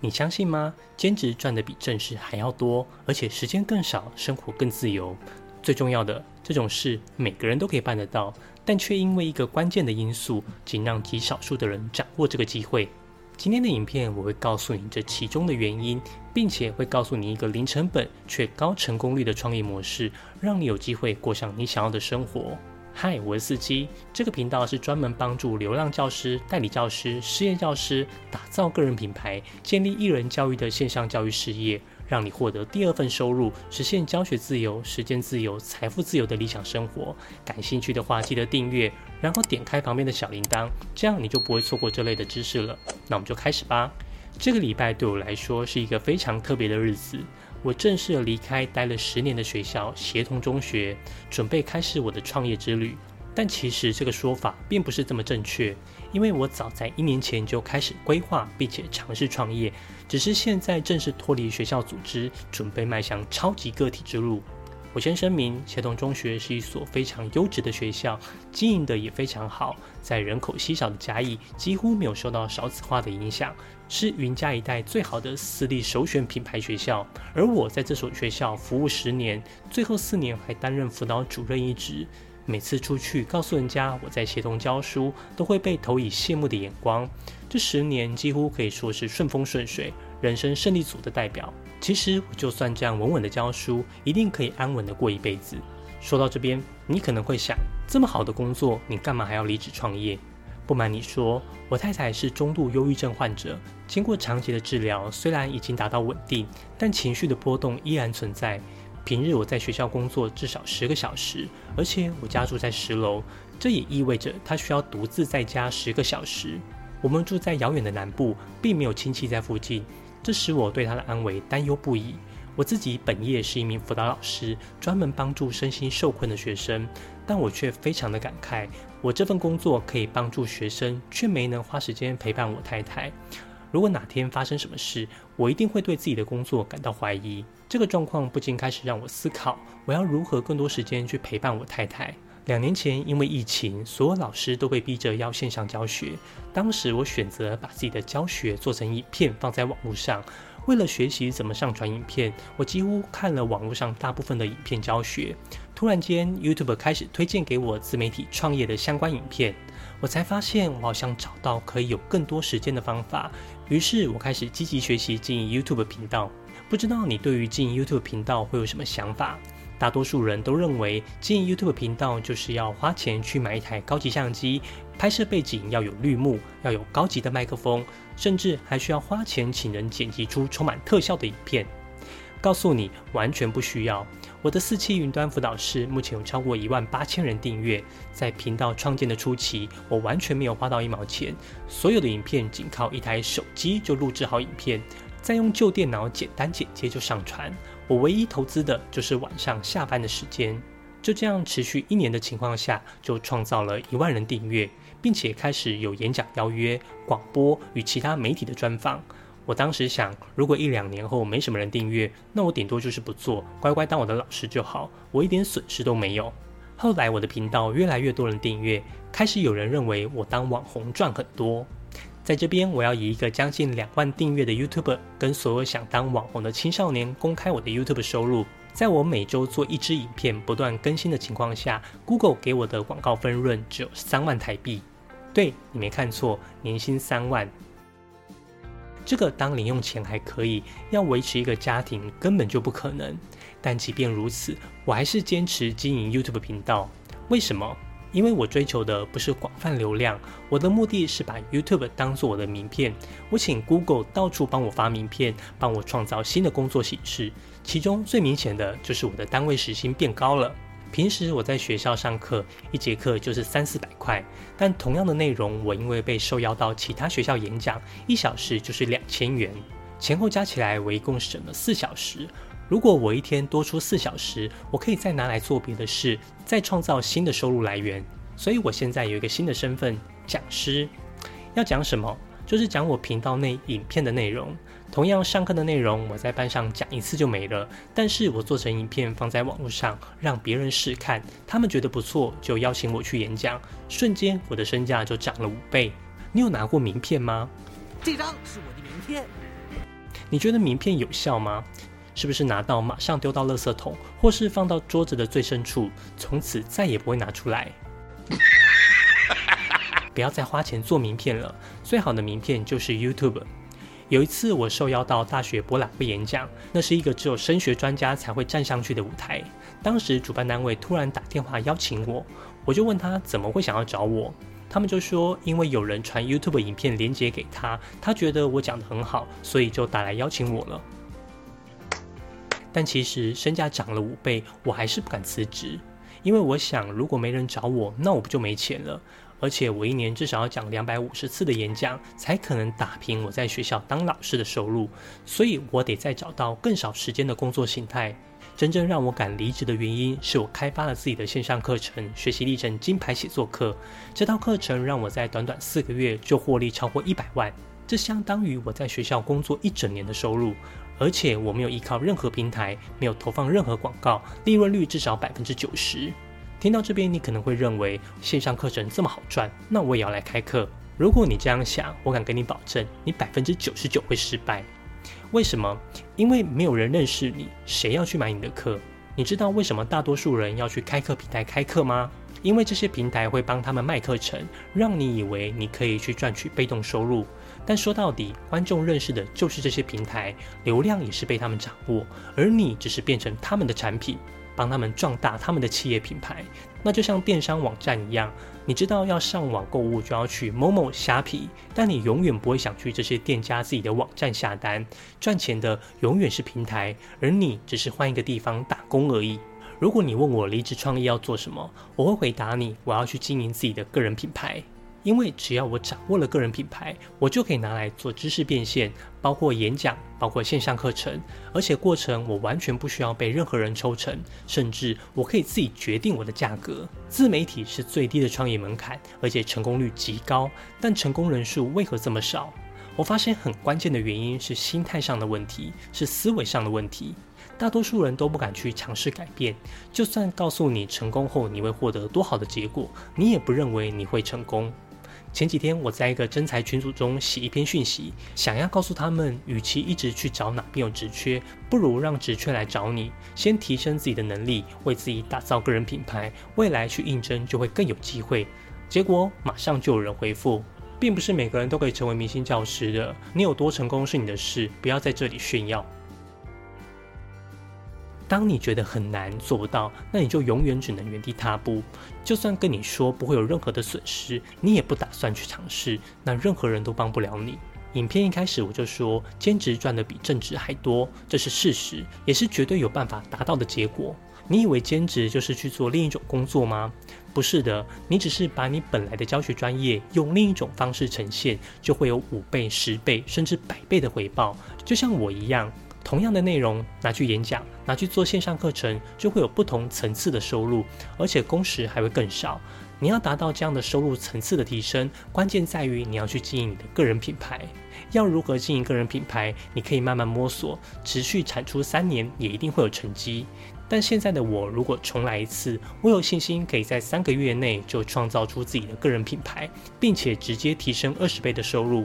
你相信吗？兼职赚的比正式还要多，而且时间更少，生活更自由。最重要的，这种事每个人都可以办得到，但却因为一个关键的因素，仅让极少数的人掌握这个机会。今天的影片我会告诉你这其中的原因，并且会告诉你一个零成本却高成功率的创业模式，让你有机会过上你想要的生活。嗨，我是司机。这个频道是专门帮助流浪教师、代理教师、失业教师打造个人品牌、建立艺人教育的线上教育事业，让你获得第二份收入，实现教学自由、时间自由、财富自由的理想生活。感兴趣的话，记得订阅，然后点开旁边的小铃铛，这样你就不会错过这类的知识了。那我们就开始吧。这个礼拜对我来说是一个非常特别的日子。我正式离开待了十年的学校协同中学，准备开始我的创业之旅。但其实这个说法并不是这么正确，因为我早在一年前就开始规划并且尝试创业，只是现在正式脱离学校组织，准备迈向超级个体之路。我先声明，协同中学是一所非常优质的学校，经营的也非常好，在人口稀少的嘉义，几乎没有受到少子化的影响。是云嘉一带最好的私立首选品牌学校，而我在这所学校服务十年，最后四年还担任辅导主任一职。每次出去告诉人家我在协同教书，都会被投以羡慕的眼光。这十年几乎可以说是顺风顺水，人生胜利组的代表。其实我就算这样稳稳的教书，一定可以安稳的过一辈子。说到这边，你可能会想，这么好的工作，你干嘛还要离职创业？不瞒你说，我太太是中度忧郁症患者，经过长期的治疗，虽然已经达到稳定，但情绪的波动依然存在。平日我在学校工作至少十个小时，而且我家住在十楼，这也意味着她需要独自在家十个小时。我们住在遥远的南部，并没有亲戚在附近，这使我对他的安危担忧不已。我自己本业是一名辅导老师，专门帮助身心受困的学生，但我却非常的感慨。我这份工作可以帮助学生，却没能花时间陪伴我太太。如果哪天发生什么事，我一定会对自己的工作感到怀疑。这个状况不禁开始让我思考，我要如何更多时间去陪伴我太太。两年前，因为疫情，所有老师都被逼着要线上教学。当时我选择把自己的教学做成影片放在网络上。为了学习怎么上传影片，我几乎看了网络上大部分的影片教学。突然间，YouTube 开始推荐给我自媒体创业的相关影片，我才发现我好像找到可以有更多时间的方法。于是我开始积极学习经营 YouTube 频道。不知道你对于经营 YouTube 频道会有什么想法？大多数人都认为经营 YouTube 频道就是要花钱去买一台高级相机，拍摄背景要有绿幕，要有高级的麦克风，甚至还需要花钱请人剪辑出充满特效的影片。告诉你，完全不需要。我的四期云端辅导室目前有超过一万八千人订阅。在频道创建的初期，我完全没有花到一毛钱，所有的影片仅靠一台手机就录制好影片，再用旧电脑简单剪接就上传。我唯一投资的就是晚上下班的时间，就这样持续一年的情况下，就创造了一万人订阅，并且开始有演讲邀约、广播与其他媒体的专访。我当时想，如果一两年后没什么人订阅，那我顶多就是不做，乖乖当我的老师就好，我一点损失都没有。后来我的频道越来越多人订阅，开始有人认为我当网红赚很多。在这边，我要以一个将近两万订阅的 YouTube，跟所有想当网红的青少年公开我的 YouTube 收入。在我每周做一支影片，不断更新的情况下，Google 给我的广告分润只有三万台币。对你没看错，年薪三万。这个当零用钱还可以，要维持一个家庭根本就不可能。但即便如此，我还是坚持经营 YouTube 频道。为什么？因为我追求的不是广泛流量，我的目的是把 YouTube 当做我的名片。我请 Google 到处帮我发名片，帮我创造新的工作形式。其中最明显的就是我的单位时薪变高了。平时我在学校上课，一节课就是三四百块，但同样的内容，我因为被受邀到其他学校演讲，一小时就是两千元，前后加起来我一共省了四小时。如果我一天多出四小时，我可以再拿来做别的事，再创造新的收入来源。所以我现在有一个新的身份——讲师。要讲什么？就是讲我频道内影片的内容。同样上课的内容，我在班上讲一次就没了。但是我做成影片放在网络上，让别人试看，他们觉得不错，就邀请我去演讲。瞬间，我的身价就涨了五倍。你有拿过名片吗？这张是我的名片。你觉得名片有效吗？是不是拿到马上丢到垃圾桶，或是放到桌子的最深处，从此再也不会拿出来？不要再花钱做名片了，最好的名片就是 YouTube。有一次我受邀到大学博览会演讲，那是一个只有升学专家才会站上去的舞台。当时主办单位突然打电话邀请我，我就问他怎么会想要找我，他们就说因为有人传 YouTube 影片连接给他，他觉得我讲得很好，所以就打来邀请我了。但其实身价涨了五倍，我还是不敢辞职，因为我想如果没人找我，那我不就没钱了？而且我一年至少要讲两百五十次的演讲，才可能打平我在学校当老师的收入。所以我得再找到更少时间的工作形态。真正让我敢离职的原因，是我开发了自己的线上课程——学习历程金牌写作课。这套课程让我在短短四个月就获利超过一百万，这相当于我在学校工作一整年的收入。而且我没有依靠任何平台，没有投放任何广告，利润率至少百分之九十。听到这边，你可能会认为线上课程这么好赚，那我也要来开课。如果你这样想，我敢跟你保证，你百分之九十九会失败。为什么？因为没有人认识你，谁要去买你的课？你知道为什么大多数人要去开课平台开课吗？因为这些平台会帮他们卖课程，让你以为你可以去赚取被动收入。但说到底，观众认识的就是这些平台，流量也是被他们掌握，而你只是变成他们的产品。帮他们壮大他们的企业品牌，那就像电商网站一样，你知道要上网购物就要去某某虾皮，但你永远不会想去这些店家自己的网站下单，赚钱的永远是平台，而你只是换一个地方打工而已。如果你问我离职创业要做什么，我会回答你，我要去经营自己的个人品牌。因为只要我掌握了个人品牌，我就可以拿来做知识变现，包括演讲，包括线上课程，而且过程我完全不需要被任何人抽成，甚至我可以自己决定我的价格。自媒体是最低的创业门槛，而且成功率极高，但成功人数为何这么少？我发现很关键的原因是心态上的问题，是思维上的问题。大多数人都不敢去尝试改变，就算告诉你成功后你会获得多好的结果，你也不认为你会成功。前几天我在一个真才群组中写一篇讯息，想要告诉他们，与其一直去找哪边有职缺，不如让职缺来找你，先提升自己的能力，为自己打造个人品牌，未来去应征就会更有机会。结果马上就有人回复，并不是每个人都可以成为明星教师的，你有多成功是你的事，不要在这里炫耀。当你觉得很难做不到，那你就永远只能原地踏步。就算跟你说不会有任何的损失，你也不打算去尝试，那任何人都帮不了你。影片一开始我就说，兼职赚的比正职还多，这是事实，也是绝对有办法达到的结果。你以为兼职就是去做另一种工作吗？不是的，你只是把你本来的教学专业用另一种方式呈现，就会有五倍、十倍甚至百倍的回报。就像我一样。同样的内容拿去演讲，拿去做线上课程，就会有不同层次的收入，而且工时还会更少。你要达到这样的收入层次的提升，关键在于你要去经营你的个人品牌。要如何经营个人品牌？你可以慢慢摸索，持续产出三年也一定会有成绩。但现在的我，如果重来一次，我有信心可以在三个月内就创造出自己的个人品牌，并且直接提升二十倍的收入。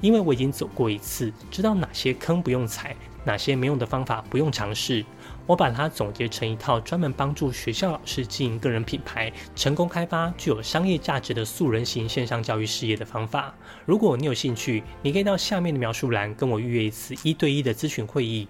因为我已经走过一次，知道哪些坑不用踩，哪些没用的方法不用尝试。我把它总结成一套专门帮助学校老师经营个人品牌、成功开发具有商业价值的素人型线上教育事业的方法。如果你有兴趣，你可以到下面的描述栏跟我预约一次一对一的咨询会议。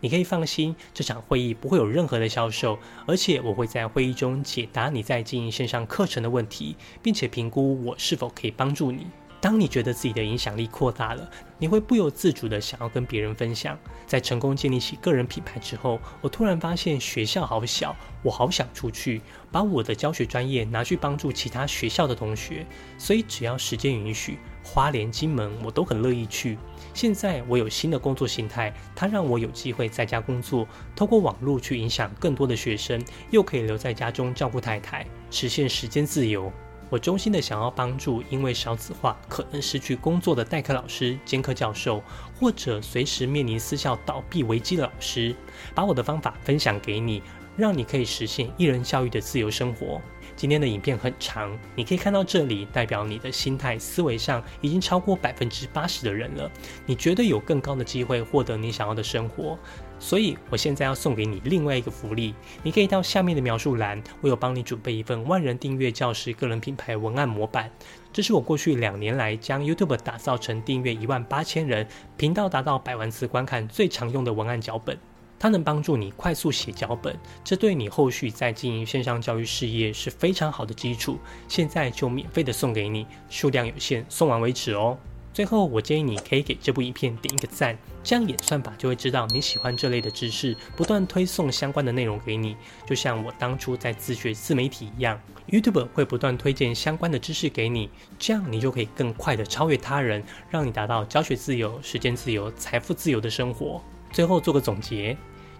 你可以放心，这场会议不会有任何的销售，而且我会在会议中解答你在经营线上课程的问题，并且评估我是否可以帮助你。当你觉得自己的影响力扩大了，你会不由自主的想要跟别人分享。在成功建立起个人品牌之后，我突然发现学校好小，我好想出去，把我的教学专业拿去帮助其他学校的同学。所以只要时间允许，花莲、金门我都很乐意去。现在我有新的工作形态，它让我有机会在家工作，透过网络去影响更多的学生，又可以留在家中照顾太太，实现时间自由。我衷心的想要帮助因为少子化可能失去工作的代课老师、兼课教授，或者随时面临私校倒闭危机的老师，把我的方法分享给你，让你可以实现一人教育的自由生活。今天的影片很长，你可以看到这里，代表你的心态思维上已经超过百分之八十的人了，你绝对有更高的机会获得你想要的生活。所以，我现在要送给你另外一个福利，你可以到下面的描述栏，我有帮你准备一份万人订阅教师个人品牌文案模板。这是我过去两年来将 YouTube 打造成订阅一万八千人、频道达到百万次观看最常用的文案脚本。它能帮助你快速写脚本，这对你后续在经营线上教育事业是非常好的基础。现在就免费的送给你，数量有限，送完为止哦。最后，我建议你可以给这部影片点一个赞，这样演算法就会知道你喜欢这类的知识，不断推送相关的内容给你。就像我当初在自学自媒体一样，YouTube 会不断推荐相关的知识给你，这样你就可以更快的超越他人，让你达到教学自由、时间自由、财富自由的生活。最后做个总结，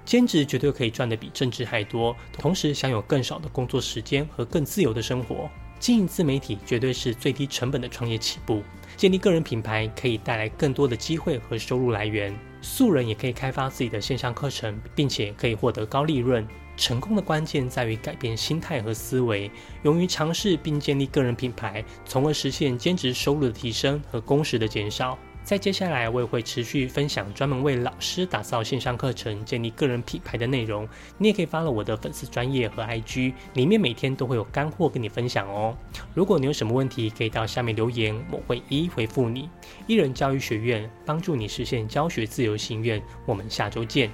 兼职绝对可以赚的比正职还多，同时享有更少的工作时间和更自由的生活。经营自媒体绝对是最低成本的创业起步，建立个人品牌可以带来更多的机会和收入来源。素人也可以开发自己的线上课程，并且可以获得高利润。成功的关键在于改变心态和思维，勇于尝试并建立个人品牌，从而实现兼职收入的提升和工时的减少。在接下来，我也会持续分享专门为老师打造线上课程、建立个人品牌的内容。你也可以发了我的粉丝专业和 IG，里面每天都会有干货跟你分享哦。如果你有什么问题，可以到下面留言，我会一一回复你。一人教育学院帮助你实现教学自由心愿，我们下周见。